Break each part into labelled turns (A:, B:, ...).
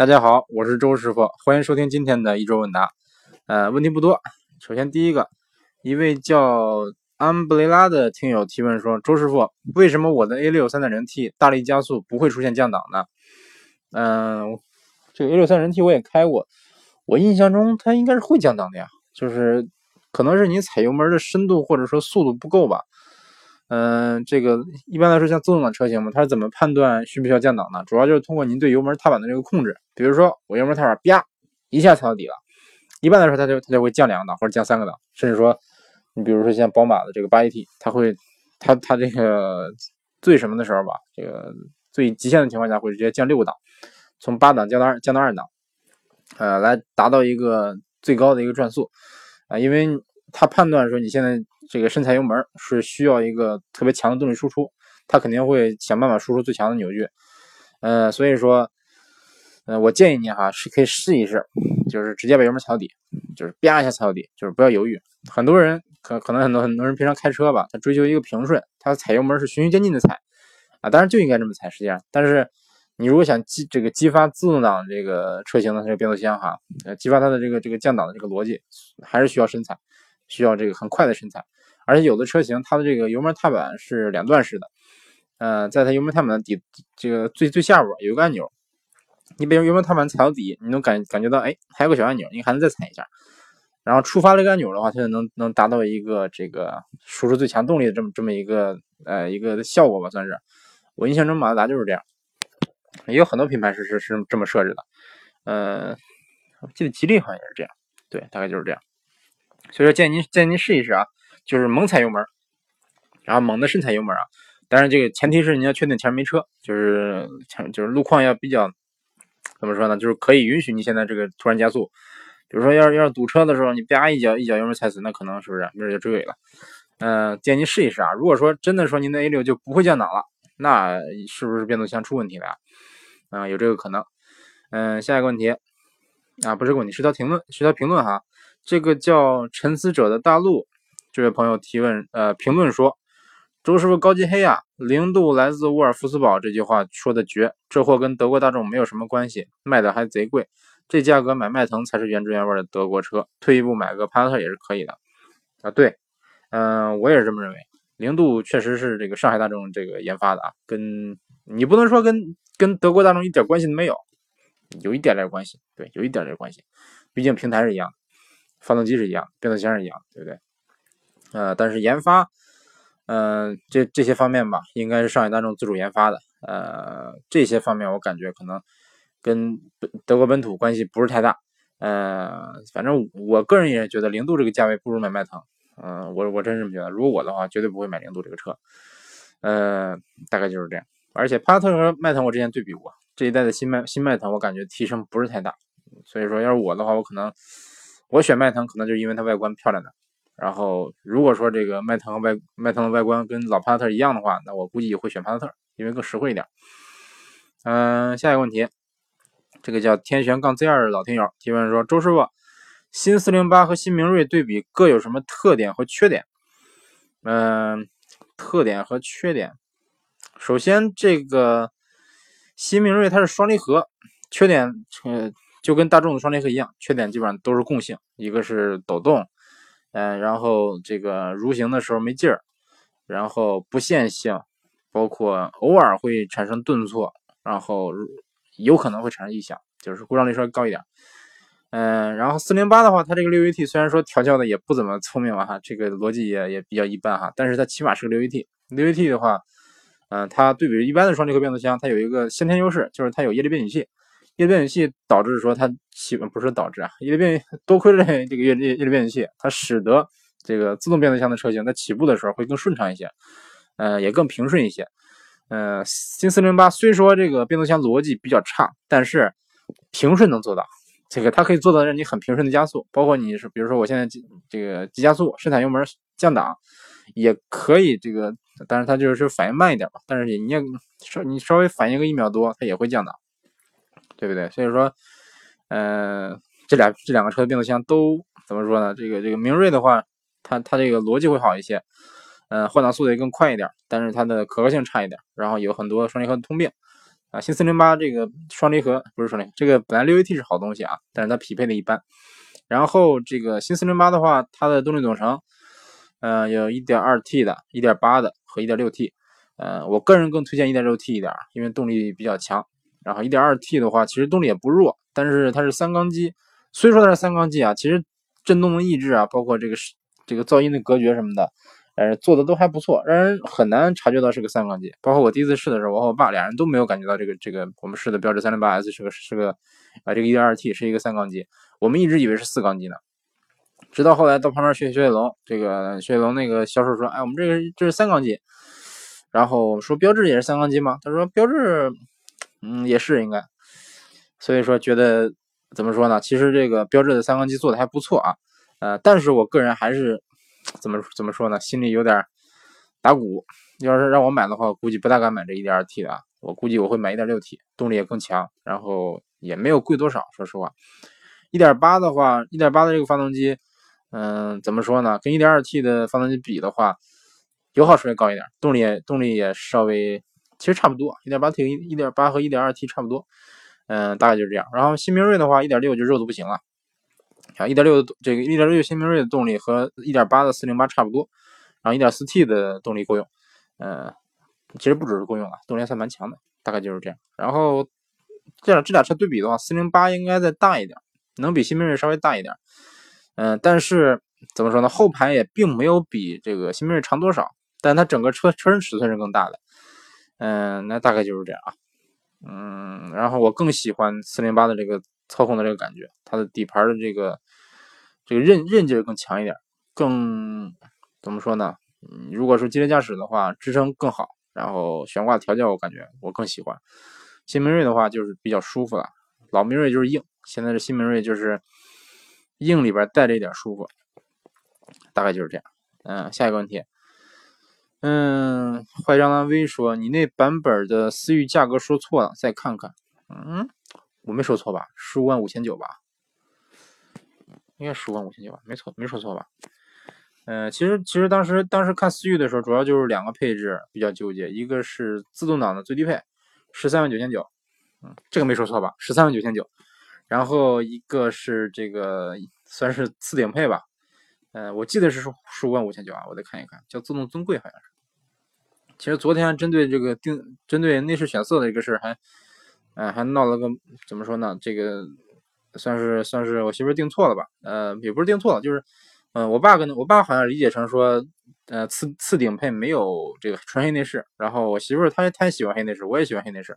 A: 大家好，我是周师傅，欢迎收听今天的一周问答。呃，问题不多。首先第一个，一位叫安布雷拉的听友提问说：“周师傅，为什么我的 A 六三点零 T 大力加速不会出现降档呢？”嗯，这个 A 六三点零 T 我也开过，我印象中它应该是会降档的呀，就是可能是你踩油门的深度或者说速度不够吧。嗯，这个一般来说，像自动挡车型嘛，它是怎么判断需不需要降档呢？主要就是通过您对油门踏板的这个控制。比如说，我油门踏板啪一下踩到底了，一般来说，它就它就会降两个档或者降三个档，甚至说，你比如说像宝马的这个八 AT，它会它它这个最什么的时候吧，这个最极限的情况下会直接降六个档，从八档降到二降到二档，呃，来达到一个最高的一个转速啊，因为它判断说你现在。这个深踩油门是需要一个特别强的动力输出，它肯定会想办法输出最强的扭矩。呃，所以说，呃，我建议你哈是可以试一试，就是直接把油门踩到底，就是啪一下踩到底，就是不要犹豫。很多人可可能很多很多人平常开车吧，他追求一个平顺，他踩油门是循序渐进的踩啊，当然就应该这么踩，实际上。但是你如果想激这个激发自动挡这个车型的这个变速箱哈，呃，激发它的这个这个降档的这个逻辑，还是需要深踩，需要这个很快的深踩。而且有的车型，它的这个油门踏板是两段式的，呃，在它油门踏板的底这个最最下部有一个按钮，你把油门踏板踩到底，你能感感觉到，哎，还有个小按钮，你还能再踩一下，然后触发这个按钮的话，它就能能达到一个这个输出最强动力的这么这么一个呃一个效果吧，算是。我印象中马自达就是这样，也有很多品牌是是是这么设置的，呃，我记得吉利好像也是这样，对，大概就是这样。所以说建议您建议您试一试啊。就是猛踩油门，然后猛的深踩油门啊！当然，这个前提是你要确定前面没车，就是前就是路况要比较怎么说呢？就是可以允许你现在这个突然加速。比如说，要是要是堵车的时候，你啪一脚一脚油门踩死，那可能是不是没准就追尾了？嗯，建议您试一试啊！如果说真的说您的 A 六就不会降档了，那是不是变速箱出问题了呀？啊，有这个可能。嗯，下一个问题啊，不是问题，是条评论，是条评论哈。这个叫沉思者的大陆。这位朋友提问，呃，评论说：“周师傅高级黑啊，零度来自沃尔夫斯堡这句话说的绝，这货跟德国大众没有什么关系，卖的还贼贵，这价格买迈腾才是原汁原味的德国车，退一步买个帕萨特也是可以的。”啊，对，嗯，我也是这么认为，零度确实是这个上海大众这个研发的啊，跟你不能说跟跟德国大众一点关系都没有，有一点点关系，对，有一点点关系，毕竟平台是一样的，发动机是一样，变速箱是一样，对不对？呃，但是研发，嗯，这这些方面吧，应该是上海大众自主研发的。呃，这些方面我感觉可能跟德国本土关系不是太大。呃，反正我个人也觉得零度这个价位不如买迈腾。嗯，我我真是这么觉得。如果我的话，绝对不会买零度这个车。呃，大概就是这样。而且帕萨特和迈腾我之前对比过，这一代的新迈新迈腾我感觉提升不是太大。所以说，要是我的话，我可能我选迈腾，可能就是因为它外观漂亮的。然后，如果说这个迈腾外迈腾的外观跟老帕萨特一样的话，那我估计会选帕萨特，因为更实惠一点。嗯，下一个问题，这个叫天玄杠 Z 二的老听友提问说：周师傅，新四零八和新明锐对比各有什么特点和缺点？嗯，特点和缺点，首先这个新明锐它是双离合，缺点呃就跟大众的双离合一样，缺点基本上都是共性，一个是抖动。嗯，然后这个蠕行的时候没劲儿，然后不线性，包括偶尔会产生顿挫，然后有可能会产生异响，就是故障率稍微高一点。嗯，然后四零八的话，它这个六 AT 虽然说调教的也不怎么聪明吧哈，这个逻辑也也比较一般哈，但是它起码是个六 AT。六 AT 的话，嗯，它对比一般的双离合变速箱，它有一个先天优势，就是它有液力变矩器。液力变器导致说它起不是导致啊，液力变多亏了这个液液液力变矩器，它使得这个自动变速箱的车型在起步的时候会更顺畅一些，呃，也更平顺一些。呃，新四零八虽说这个变速箱逻辑比较差，但是平顺能做到，这个它可以做到让你很平顺的加速，包括你是比如说我现在这个急加速、深踩油门、降档，也可以这个，但是它就是反应慢一点吧，但是你也稍你稍微反应个一秒多，它也会降档。对不对？所以说，嗯，这俩这两个车的变速箱都怎么说呢？这个这个明锐的话，它它这个逻辑会好一些，嗯，换挡速度也更快一点，但是它的可靠性差一点，然后有很多双离合的通病。啊，新四零八这个双离合不是双离合，这个本来六 AT 是好东西啊，但是它匹配的一般。然后这个新四零八的话，它的动力总成，呃，有 1.2T 的、1.8的和 1.6T。呃，我个人更推荐 1.6T 一点，因为动力比较强。然后 1.2T 的话，其实动力也不弱，但是它是三缸机。虽说它是三缸机啊，其实震动的抑制啊，包括这个这个噪音的隔绝什么的。呃，做的都还不错，让人很难察觉到是个三缸机。包括我第一次试的时候，我和我爸俩人都没有感觉到这个这个我们试的标致三零八 S 是个是个啊这个一点二 T 是一个三缸机，我们一直以为是四缸机呢。直到后来到旁边学雪雪龙，这个雪铁龙那个销售说，哎，我们这个这是三缸机。然后说标致也是三缸机吗？他说标致，嗯，也是应该。所以说觉得怎么说呢？其实这个标致的三缸机做的还不错啊。呃，但是我个人还是。怎么怎么说呢？心里有点打鼓。要是让我买的话，我估计不大敢买这 1.2T 的啊。我估计我会买 1.6T，动力也更强，然后也没有贵多少。说实话，1.8的话，1.8的这个发动机，嗯，怎么说呢？跟 1.2T 的发动机比的话，油耗稍微高一点，动力也动力也稍微其实差不多。1.8T、1.8和 1.2T 差不多，嗯，大概就是这样。然后新明锐的话，1.6就肉的不行了。啊，一点六的这个一点六新明锐的动力和一点八的四零八差不多，然后一点四 T 的动力够用，嗯，其实不只是够用啊，动力还算蛮强的，大概就是这样。然后这俩这俩车对比的话，四零八应该再大一点，能比新明锐稍微大一点，嗯，但是怎么说呢，后排也并没有比这个新明锐长多少，但它整个车车身尺寸是更大的，嗯，那大概就是这样啊，嗯，然后我更喜欢四零八的这个。操控的这个感觉，它的底盘的这个这个韧韧劲更强一点，更怎么说呢？嗯，如果说激烈驾驶的话，支撑更好，然后悬挂调教我感觉我更喜欢。新明锐的话就是比较舒服了，老明锐就是硬，现在的新明锐就是硬里边带着一点舒服，大概就是这样。嗯，下一个问题，嗯，坏张兰威说你那版本的思域价格说错了，再看看。嗯。我没说错吧？十五万五千九吧，应该十五万五千九吧？没错，没说错吧？嗯，其实其实当时当时看思域的时候，主要就是两个配置比较纠结，一个是自动挡的最低配，十三万九千九，嗯，这个没说错吧？十三万九千九，然后一个是这个算是次顶配吧，嗯，我记得是十五万五千九啊，我再看一看，叫自动尊贵好像是。其实昨天针对这个定针对内饰选色的一个事儿还。嗯，还闹了个怎么说呢？这个算是算是我媳妇订错了吧？呃，也不是订错了，就是，嗯，我爸跟我爸好像理解成说，呃，次次顶配没有这个纯黑内饰，然后我媳妇儿她她也喜欢黑内饰，我也喜欢黑内饰，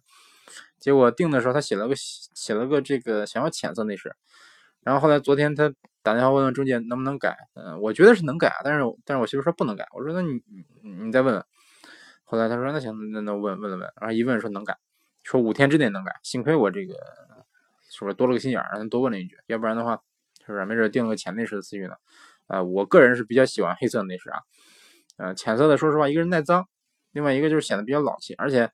A: 结果订的时候他写了个写了个这个想要浅色内饰，然后后来昨天她打电话问问中介能不能改，嗯，我觉得是能改，但是但是我媳妇说不能改，我说那你你再问问，后来他说那行那那问问了问，然后一问说能改。说五天之内能改，幸亏我这个是不是多了个心眼儿，让他多问了一句，要不然的话，是不是没准定个浅内饰的思域呢？呃，我个人是比较喜欢黑色的内饰啊，呃，浅色的说实话，一个是耐脏，另外一个就是显得比较老气，而且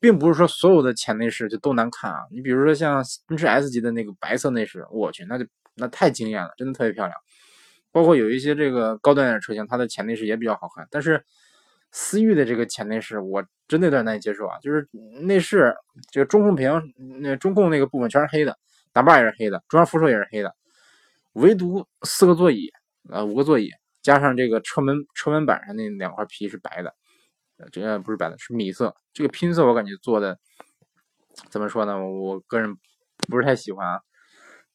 A: 并不是说所有的浅内饰就都难看啊。你比如说像奔驰 S 级的那个白色内饰，我去，那就那太惊艳了，真的特别漂亮。包括有一些这个高端点的车型，它的前内饰也比较好看，但是思域的这个浅内饰，我。真的有点难以接受啊！就是内饰这个中控屏，那中控那个部分全是黑的，挡把也是黑的，中央扶手也是黑的，唯独四个座椅，呃，五个座椅加上这个车门车门板上那两块皮是白的，这个不是白的，是米色。这个拼色我感觉做的怎么说呢？我个人不是太喜欢啊。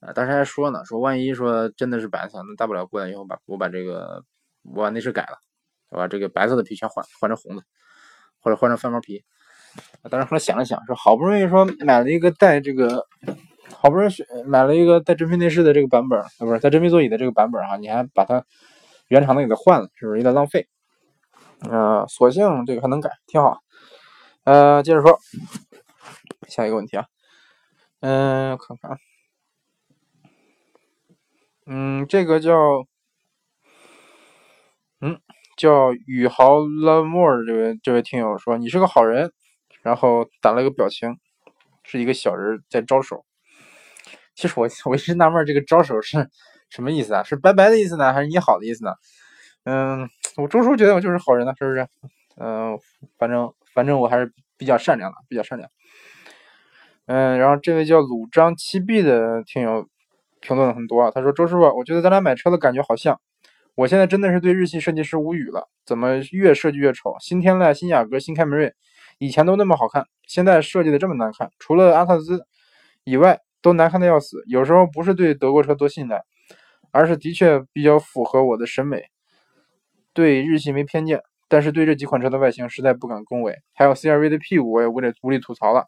A: 啊，当时还说呢，说万一说真的是白色，那大不了过来以后把我把这个我把内饰改了，我把这个白色的皮全换换成红的。或者换成翻毛皮，啊当时后来想了想，说好不容易说买了一个带这个，好不容易买了一个带真皮内饰的这个版本，啊不是带真皮座椅的这个版本哈，你还把它原厂的给它换了，是不是有点浪费？呃，索性这个还能改，挺好。呃，接着说下一个问题啊，嗯，我看看啊，嗯，这个叫，嗯。叫宇豪 love more 这位这位听友说你是个好人，然后打了个表情，是一个小人在招手。其实我我一直纳闷这个招手是什么意思啊？是拜拜的意思呢，还是你好的意思呢？嗯，我周叔觉得我就是好人呢，是不是？嗯，反正反正我还是比较善良的，比较善良。嗯，然后这位叫鲁张七 B 的听友评论了很多啊，他说周师傅，我觉得咱俩买车的感觉好像，我现在真的是对日系设计师无语了，怎么越设计越丑？新天籁、新雅阁、新凯美瑞，以前都那么好看，现在设计的这么难看，除了阿特兹以外都难看的要死。有时候不是对德国车多信赖，而是的确比较符合我的审美，对日系没偏见。但是对这几款车的外形实在不敢恭维，还有 CRV 的屁股我也无力无力吐槽了。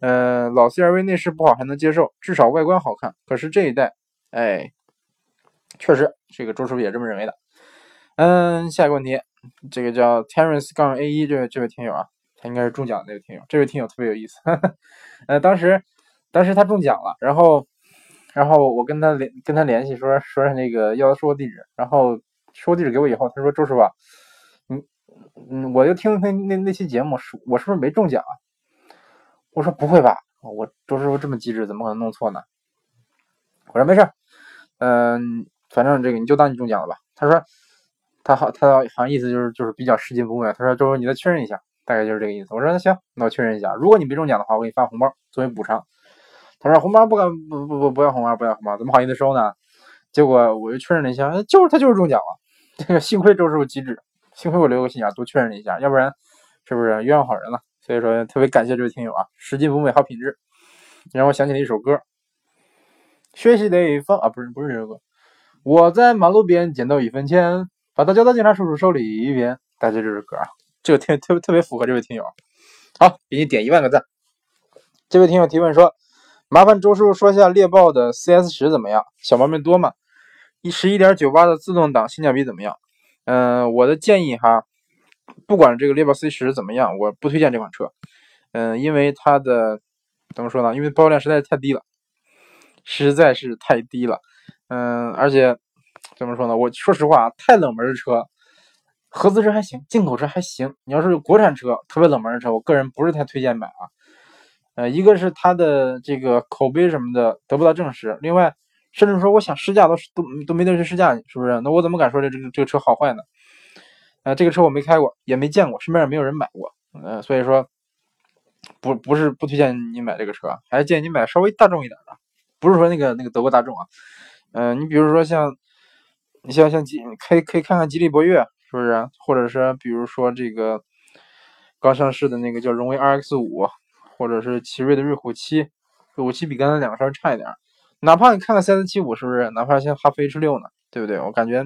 A: 呃，老 CRV 内饰不好还能接受，至少外观好看。可是这一代，哎，确实，这个周师傅也这么认为的。嗯，下一个问题，这个叫 Terence 杠 A 一这位这位听友啊，他应该是中奖的那个听友。这位听友特别有意思，呃，当时当时他中奖了，然后然后我跟他联跟他联系说说那个要他说地址，然后说地址给我以后，他说周师傅。嗯嗯，我就听他那那期节目，我是不是没中奖啊？我说不会吧，我周师傅这么机智，怎么可能弄错呢？我说没事，嗯，反正这个你就当你中奖了吧。他说他好，他好像意思就是就是比较拾金不昧。他说周师傅你再确认一下，大概就是这个意思。我说那行，那我确认一下，如果你没中奖的话，我给你发红包作为补偿。他说红包不敢不不不不要红包不要红包，怎么好意思收呢？结果我又确认了一下，就是他就是中奖了。这个幸亏周师傅机智。幸亏我留个心眼，多确认了一下，要不然是不是冤枉好人了？所以说特别感谢这位听友啊，拾金不昧好品质，让我想起了一首歌，学习得放啊，不是不是这首歌，我在马路边捡到一分钱，把它交到警察叔叔手里边。大家这首歌啊，这个听特别特别符合这位听友。好，给你点一万个赞。这位听友提问说，麻烦周师傅说下猎豹的 CS 十怎么样？小毛病多吗？一十一点九八的自动挡性价比怎么样？嗯，我的建议哈，不管这个猎豹 C 十怎么样，我不推荐这款车。嗯，因为它的怎么说呢？因为保有量实在是太低了，实在是太低了。嗯，而且怎么说呢？我说实话啊，太冷门的车，合资车还行，进口车还行。你要是国产车，特别冷门的车，我个人不是太推荐买啊。呃，一个是它的这个口碑什么的得不到证实，另外。甚至说，我想试驾都都都没地去试驾，是不是？那我怎么敢说这这个这个车好坏呢？呃，这个车我没开过，也没见过，身边也没有人买过，呃，所以说不不是不推荐你买这个车，还是建议你买稍微大众一点的，不是说那个那个德国大众啊，嗯，你比如说像你像像吉可以可以看看吉利博越，是不是？或者是比如说这个刚上市的那个叫荣威 RX 五，或者是奇瑞的瑞虎七，瑞虎七比刚才两个稍微差一点。哪怕你看看 CS 七五是不是？哪怕像哈弗 H 六呢，对不对？我感觉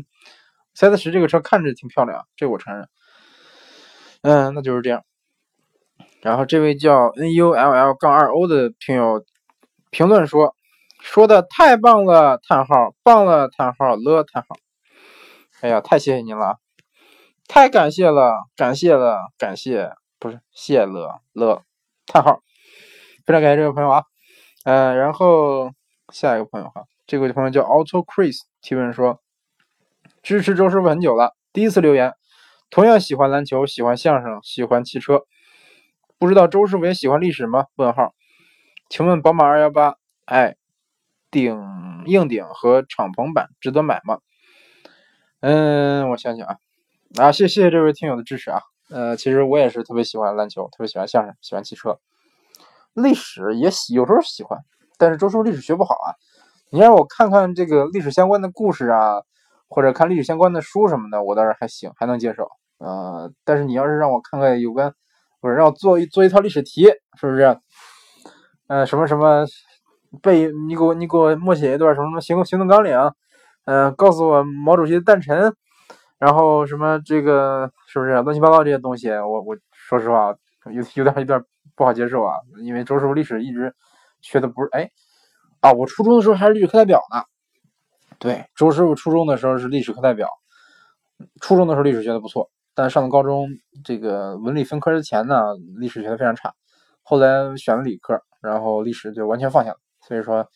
A: CS 十这个车看着挺漂亮，这我承认。嗯，那就是这样。然后这位叫 NULL 杠二 O 的听友评论说：“说的太棒了！”叹号，棒了！叹号了！叹号。哎呀，太谢谢您了，太感谢了，感谢了，感谢，不是谢了了。叹号，非常感谢这位朋友啊。嗯，然后。下一个朋友哈，这位朋友叫 Auto Chris 提问说：“支持周师傅很久了，第一次留言，同样喜欢篮球，喜欢相声，喜欢汽车，不知道周师傅也喜欢历史吗？”问号，请问宝马二幺八哎顶硬顶和敞篷版值得买吗？嗯，我想想啊，啊，谢谢这位听友的支持啊，呃，其实我也是特别喜欢篮球，特别喜欢相声，喜欢汽车，历史也喜，有时候喜欢。但是周叔历史学不好啊，你让我看看这个历史相关的故事啊，或者看历史相关的书什么的，我倒是还行，还能接受。呃，但是你要是让我看看有关，不是让我做一做一套历史题，是不是？呃，什么什么背，你给我你给我默写一段什么什么行行动纲领，嗯，告诉我毛主席的诞辰，然后什么这个是不是乱七八糟这些东西？我我说实话有有点有点不好接受啊，因为周师傅历史一直。学的不是哎啊！我初中的时候还是历史课代表呢。对，周师傅初中的时候是历史课代表。初中的时候历史学的不错，但上了高中，这个文理分科之前呢，历史学的非常差。后来选了理科，然后历史就完全放下了。所以说，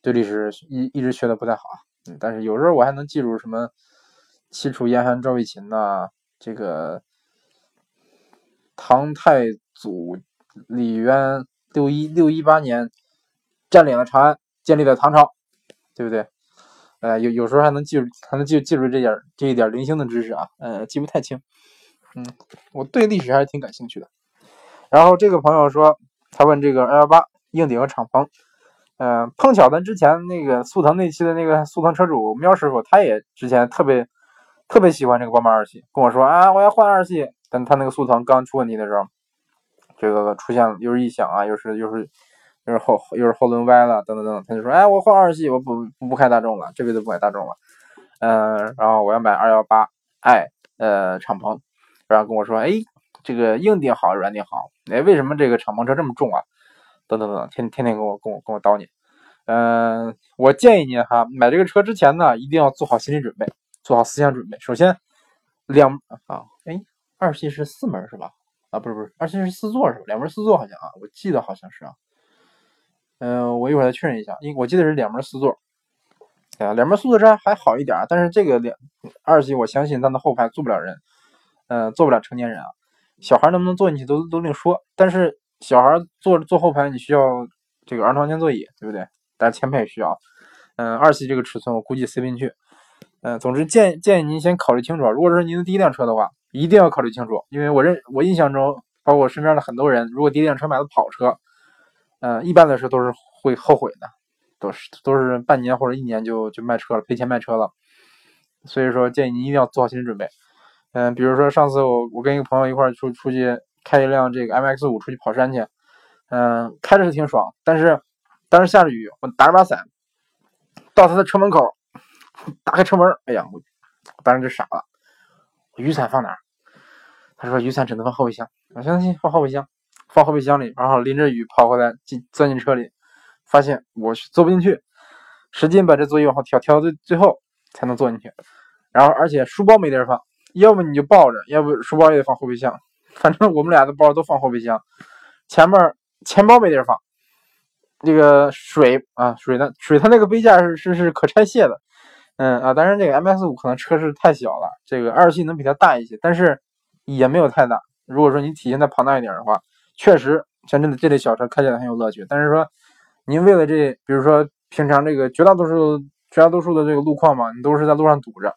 A: 对历史一一直学的不太好。嗯，但是有时候我还能记住什么齐楚燕韩赵魏秦呐，这个唐太祖李渊六一六一八年。占领了长安，建立了唐朝，对不对？呃，有有时候还能记住，还能记记住这点这一点零星的知识啊，呃，记不太清。嗯，我对历史还是挺感兴趣的。然后这个朋友说，他问这个二幺八硬顶和敞篷。嗯，碰巧咱之前那个速腾那期的那个速腾车主喵师傅，他也之前特别特别喜欢这个宝马二系，跟我说啊，我要换二系。但他那个速腾刚出问题的时候，这个出现了又是异响啊，又是又是又是后又是后轮歪了，等等等等，他就说，哎，我换二系，我不不开大众了，这辈子不买大众了。嗯，然后我要买二幺八 i 呃敞篷，然后跟我说，哎，这个硬顶好，软顶好，哎，为什么这个敞篷车这么重啊？等等等等，天天天跟我跟我跟我叨你，嗯，我建议你哈，买这个车之前呢，一定要做好心理准备，做好思想准备。首先，两啊，哎，二系是四门是吧？啊，不是不是，二系是四座是吧？两门四座好像啊，我记得好像是啊。嗯，我一会儿再确认一下，因为我记得是两门四座。啊，两门四座车还好一点，但是这个两二系，我相信它的后排坐不了人，嗯，坐不了成年人啊，小孩能不能坐进去都都另说，但是。小孩坐坐后排，你需要这个儿童安全座椅，对不对？但是前排也需要。嗯，二系这个尺寸我估计塞不进去。嗯，总之建建议您先考虑清楚。如果是您的第一辆车的话，一定要考虑清楚，因为我认我印象中，包括我身边的很多人，如果第一辆车买的跑车，嗯，一般来说都是会后悔的，都是都是半年或者一年就就卖车了，赔钱卖车了。所以说建议您一定要做好心理准备。嗯，比如说上次我我跟一个朋友一块出出去。开一辆这个 M X 五出去跑山去，嗯，开着是挺爽，但是当时下着雨，我打着把伞，到他的车门口，打开车门，哎呀，我当时就傻了，雨伞放哪儿？他说雨伞只能放后备箱。我相信放后备箱，放后备箱里，然后淋着雨跑回来进钻进车里，发现我坐不进去，使劲把这座椅往后调，调到最最后才能坐进去。然后而且书包没地儿放，要不你就抱着，要不书包也得放后备箱。反正我们俩的包都放后备箱，前面钱包没地儿放，这个水啊水的水它那个杯架是是是可拆卸的，嗯啊，当然这个 M S 五可能车是太小了，这个二系能比它大一些，但是也没有太大。如果说你体现再庞大一点的话，确实像这这类小车开起来很有乐趣。但是说您为了这，比如说平常这个绝大多数绝大多数的这个路况嘛，你都是在路上堵着。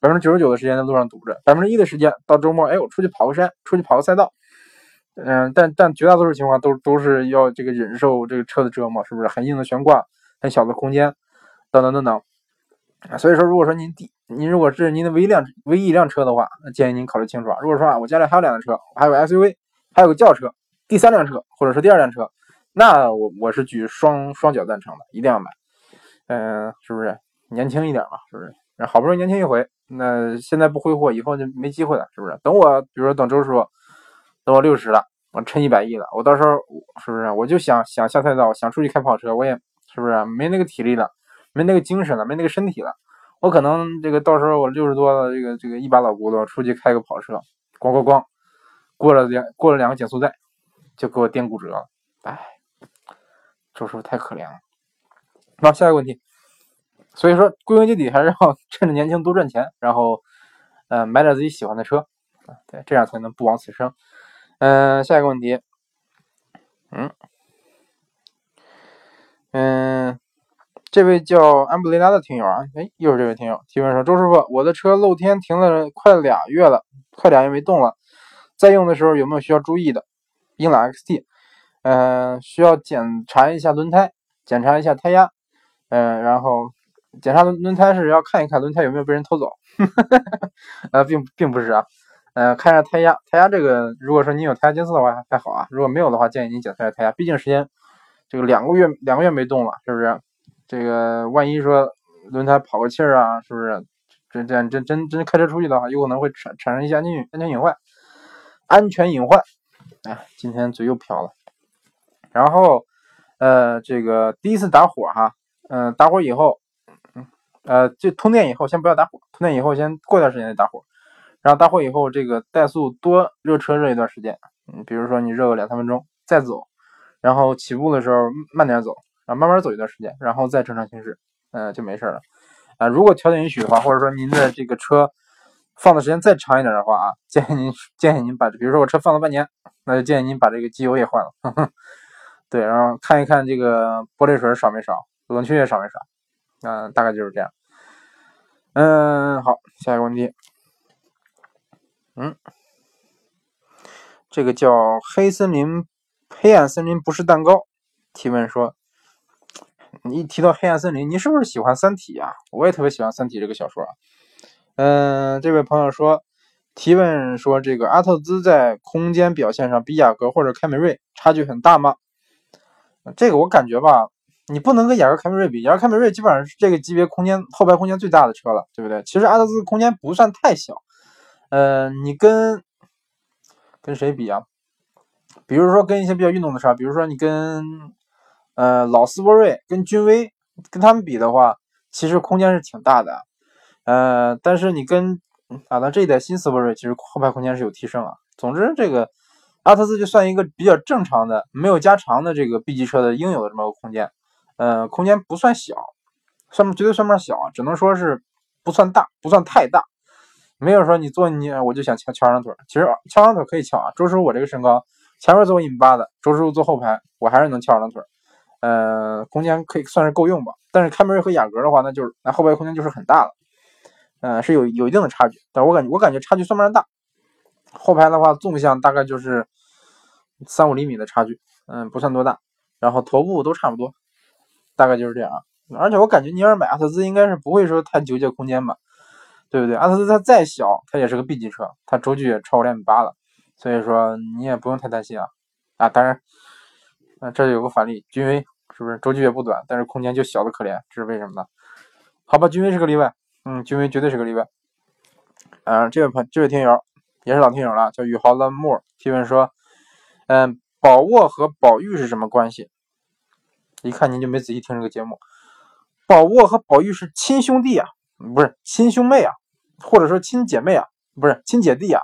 A: 百分之九十九的时间在路上堵着，百分之一的时间到周末，哎，我出去跑个山，出去跑个赛道，嗯，但但绝大多数情况都都是要这个忍受这个车的折磨，是不是？很硬的悬挂，很小的空间，等等等等。所以说，如果说您第您如果是您的唯一辆唯一一辆车的话，那建议您考虑清楚啊。如果说啊，我家里还有两辆车，还有 SUV，还有个轿车，第三辆车或者是第二辆车，那我我是举双双脚赞成的，一定要买。嗯，是不是？年轻一点嘛，是不是？好不容易年轻一回。那现在不挥霍，以后就没机会了，是不是？等我，比如说等周师傅，等我六十了，我趁一百亿了，我到时候是不是？我就想想下赛道，想出去开跑车，我也是不是没那个体力了，没那个精神了，没那个身体了。我可能这个到时候我六十多了，这个这个一把老骨头出去开个跑车，咣咣咣，过了两过了两个减速带，就给我颠骨折了。哎，周师傅太可怜了。那下一个问题。所以说，归根结底还是要 趁着年轻多赚钱，然后，呃，买点自己喜欢的车，对，这样才能不枉此生。嗯，下一个问题，嗯，嗯，这位叫安布雷拉的听友啊，哎，又是这位听友提问说，周师傅，我的车露天停了快俩月了，快俩月没动了，在用的时候有没有需要注意的？英朗 XT，嗯，需要检查一下轮胎，检查一下胎压，嗯，然后。检查轮轮胎是要看一看轮胎有没有被人偷走，呃，并并不是啊，呃，看一下胎压，胎压这个，如果说你有胎压监测的话还好啊，如果没有的话，建议你检测一下胎压，毕竟时间这个两个月两个月没动了，是不是？这个万一说轮胎跑个气儿啊，是不是？真真真真真开车出去的话，有可能会产产生一些安安全隐患，安全隐患。哎，今天嘴又瓢了。然后，呃，这个第一次打火哈，嗯，打火以后。呃，就通电以后先不要打火，通电以后先过段时间再打火，然后打火以后这个怠速多热车热一段时间，嗯，比如说你热个两三分钟再走，然后起步的时候慢点走，然后慢慢走一段时间，然后再正常行驶，嗯，就没事了。啊，如果条件允许的话，或者说您的这个车放的时间再长一点的话啊，建议您建议您把，比如说我车放了半年，那就建议您把这个机油也换了，对，然后看一看这个玻璃水少没少，冷却液少没少，嗯，大概就是这样。嗯，好，下一个问题。嗯，这个叫黑森林、黑暗森林不是蛋糕，提问说：“你一提到黑暗森林，你是不是喜欢《三体》啊？我也特别喜欢《三体》这个小说啊。”嗯，这位朋友说，提问说这个阿特兹在空间表现上比雅阁或者凯美瑞差距很大吗？这个我感觉吧，你不能跟雅阁、凯美瑞比，雅阁、凯美瑞基本上是这个级别空间后排空间最大的车了，对不对？其实阿特兹空间不算太小，呃，你跟跟谁比啊？比如说跟一些比较运动的车，比如说你跟呃老斯铂瑞、跟君威跟他们比的话，其实空间是挺大的。呃，但是你跟啊，那这一代新思铂瑞其实后排空间是有提升啊。总之，这个阿特兹就算一个比较正常的、没有加长的这个 B 级车的应有的这么个空间，呃，空间不算小，算绝对算不上小，只能说是不算大，不算太大。没有说你坐你我就想翘翘长腿，其实翘长腿可以翘啊。周师傅我这个身高，前面坐一米八的，周师傅坐后排，我还是能翘长腿，呃，空间可以算是够用吧。但是凯美瑞和雅阁的话，那就是那后排空间就是很大了。嗯，是有有一定的差距，但我感觉我感觉差距算不上大。后排的话，纵向大概就是三五厘米的差距，嗯，不算多大。然后头部都差不多，大概就是这样。而且我感觉你要是买阿特兹，应该是不会说太纠结空间吧，对不对？阿特兹它再小，它也是个 B 级车，它轴距也超过两米八了，所以说你也不用太担心啊。啊，当然，啊，这有个反例，君威是不是轴距也不短，但是空间就小的可怜，这是为什么呢？好吧，君威是个例外。嗯，君威绝对是个例外。嗯，这位朋这位听友也是老听友了，叫宇豪的木提问说：“嗯，宝沃和宝玉是什么关系？”一看您就没仔细听这个节目。宝沃和宝玉是亲兄弟啊，不是亲兄妹啊，或者说亲姐妹啊，不是亲姐弟啊。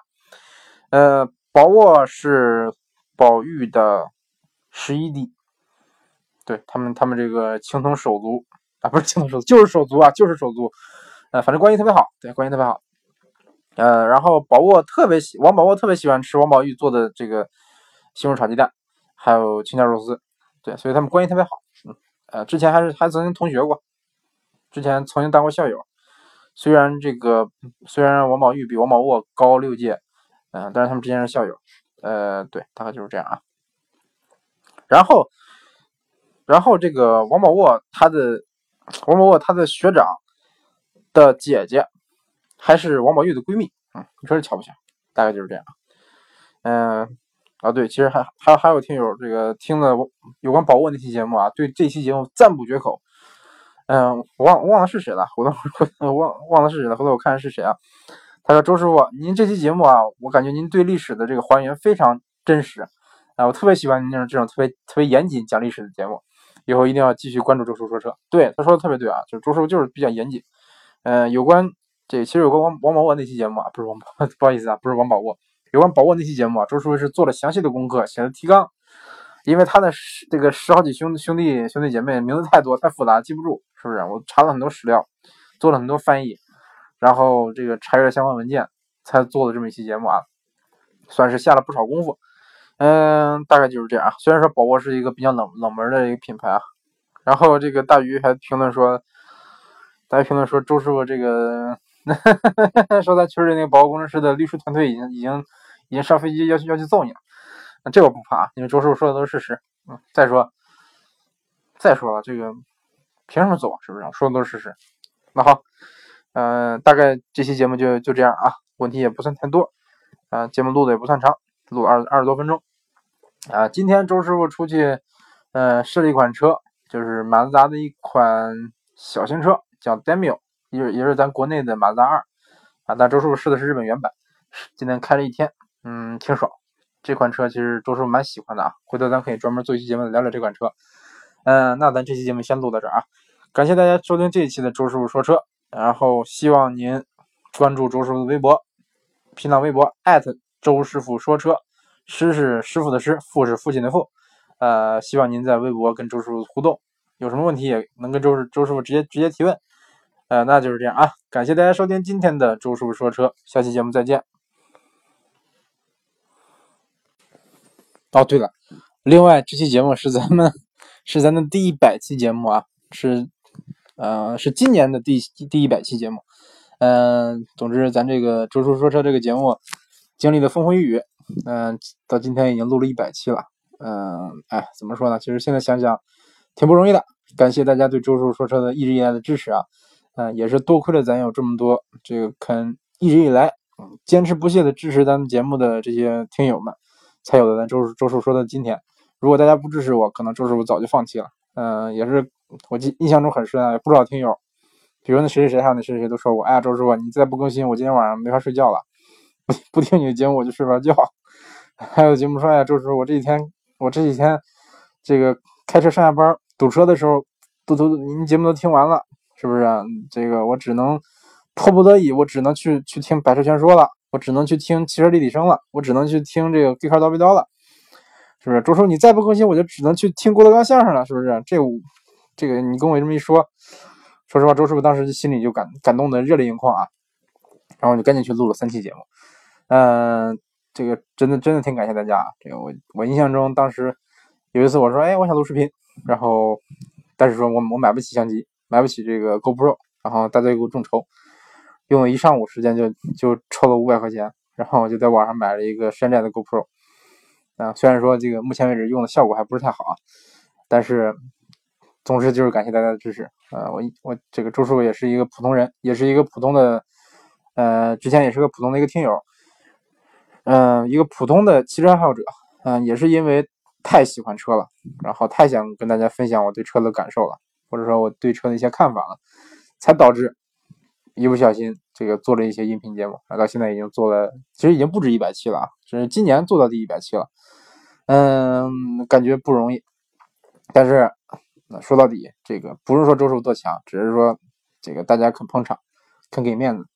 A: 呃，宝沃是宝玉的十一弟，对他们，他们这个情同手足啊，不是情同手足，就是手足啊，就是手足。呃，反正关系特别好，对，关系特别好。呃，然后宝沃特别喜王宝沃特别喜欢吃王宝玉做的这个西红柿炒鸡蛋，还有青椒肉丝，对，所以他们关系特别好。嗯，呃，之前还是还曾经同学过，之前曾经当过校友。虽然这个虽然王宝玉比王宝沃高六届，嗯，但是他们之间是校友。呃，对，大概就是这样啊。然后，然后这个王宝沃他的王宝沃他的学长。的姐姐还是王宝玉的闺蜜，嗯，你说这巧不巧？大概就是这样。嗯，啊，对，其实还还还有听友这个听了有关宝沃那期节目啊，对这期节目赞不绝口。嗯，我忘忘了是谁了，我都忘忘了是谁了，回头我看看是谁啊。他说：“周师傅，您这期节目啊，我感觉您对历史的这个还原非常真实啊，我特别喜欢您这种这种特别特别严谨讲历史的节目，以后一定要继续关注周叔说车。”对，他说的特别对啊，就是周师傅就是比较严谨。嗯，有关这其实有关王王宝沃那期节目啊，不是王宝，不好意思啊，不是王宝沃，有关宝沃那期节目啊，周叔是做了详细的功课，写了提纲，因为他的十这个十好几兄兄弟兄弟姐妹名字太多太复杂记不住，是不是？我查了很多史料，做了很多翻译，然后这个查阅了相关文件，才做的这么一期节目啊，算是下了不少功夫。嗯，大概就是这样。虽然说宝沃是一个比较冷冷门的一个品牌啊，然后这个大鱼还评论说。大家评论说周师傅这个 说他群里那个保护工程师的律师团队已经已经已经上飞机要去要去揍你了，那这我不怕啊，因为周师傅说的都是事实。嗯，再说再说了，这个凭什么揍？是不是？说的都是事实。那好，嗯，大概这期节目就就这样啊，问题也不算太多啊，节目录的也不算长，录二二十多分钟啊。今天周师傅出去呃试了一款车，就是马自达的一款小型车。叫 Demio，也是也是咱国内的马自达二啊，但周师傅试的是日本原版，今天开了一天，嗯，挺爽。这款车其实周师傅蛮喜欢的啊，回头咱可以专门做一期节目聊聊这款车。嗯，那咱这期节目先录到这儿啊，感谢大家收听这一期的周师傅说车，然后希望您关注周师傅的微博，新浪微博艾特周师傅说车，师是师傅的师，父是父亲的父，呃，希望您在微博跟周师傅互动，有什么问题也能跟周师周师傅直接直接提问。呃，那就是这样啊！感谢大家收听今天的周叔说车，下期节目再见。哦，对了，另外这期节目是咱们是咱的第一百期节目啊，是呃是今年的第第一百期节目。嗯，总之咱这个周叔说车这个节目经历了风风雨雨，嗯，到今天已经录了一百期了。嗯，哎，怎么说呢？其实现在想想挺不容易的。感谢大家对周叔说车的一直以来的支持啊，嗯，也是多亏了咱有这么多这个肯一直以来坚持不懈的支持咱们节目的这些听友们，才有了咱周周叔说的今天。如果大家不支持我，可能周师傅早就放弃了。嗯，也是我记印象中很深啊，不少听友，比如那谁谁谁还有那谁谁都说我，哎呀，周师傅你再不更新，我今天晚上没法睡觉了，不听你的节目我就睡不着觉。还有节目说，哎呀，周师傅我这几天我这几天这个开车上下班。堵车的时候，都都您节目都听完了，是不是？这个我只能迫不得已，我只能去去听《百车全说》了，我只能去听汽车立体声了，我只能去听这个《Geek 刀逼刀》了，是不是？周叔，你再不更新，我就只能去听郭德纲相声了，是不是？这这个你跟我这么一说，说实话，周师傅当时心里就感感动的热泪盈眶啊，然后就赶紧去录了三期节目。嗯，这个真的真的挺感谢大家。这个我我印象中当时有一次我说，哎，我想录视频。然后，但是说我我买不起相机，买不起这个 GoPro，然后大家给我众筹，用了一上午时间就就抽了五百块钱，然后我就在网上买了一个山寨的 GoPro，啊，虽然说这个目前为止用的效果还不是太好啊，但是总之就是感谢大家的支持，呃，我我这个周叔也是一个普通人，也是一个普通的，呃，之前也是个普通的一个听友，嗯，一个普通的汽车爱好者，嗯，也是因为。太喜欢车了，然后太想跟大家分享我对车的感受了，或者说我对车的一些看法了，才导致一不小心这个做了一些音频节目，到现在已经做了，其实已经不止一百期了啊，这是今年做到第一百期了，嗯，感觉不容易，但是说到底，这个不是说周叔多强，只是说这个大家肯捧场，肯给面子，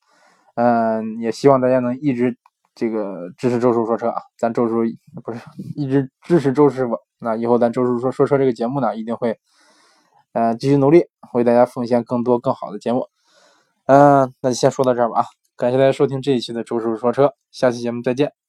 A: 嗯，也希望大家能一直。这个支持周叔说车啊，咱周叔不是一直支持周师傅，那以后咱周叔说说车这个节目呢，一定会，呃，继续努力，为大家奉献更多更好的节目。嗯，那就先说到这儿吧啊，感谢大家收听这一期的周叔说车，下期节目再见。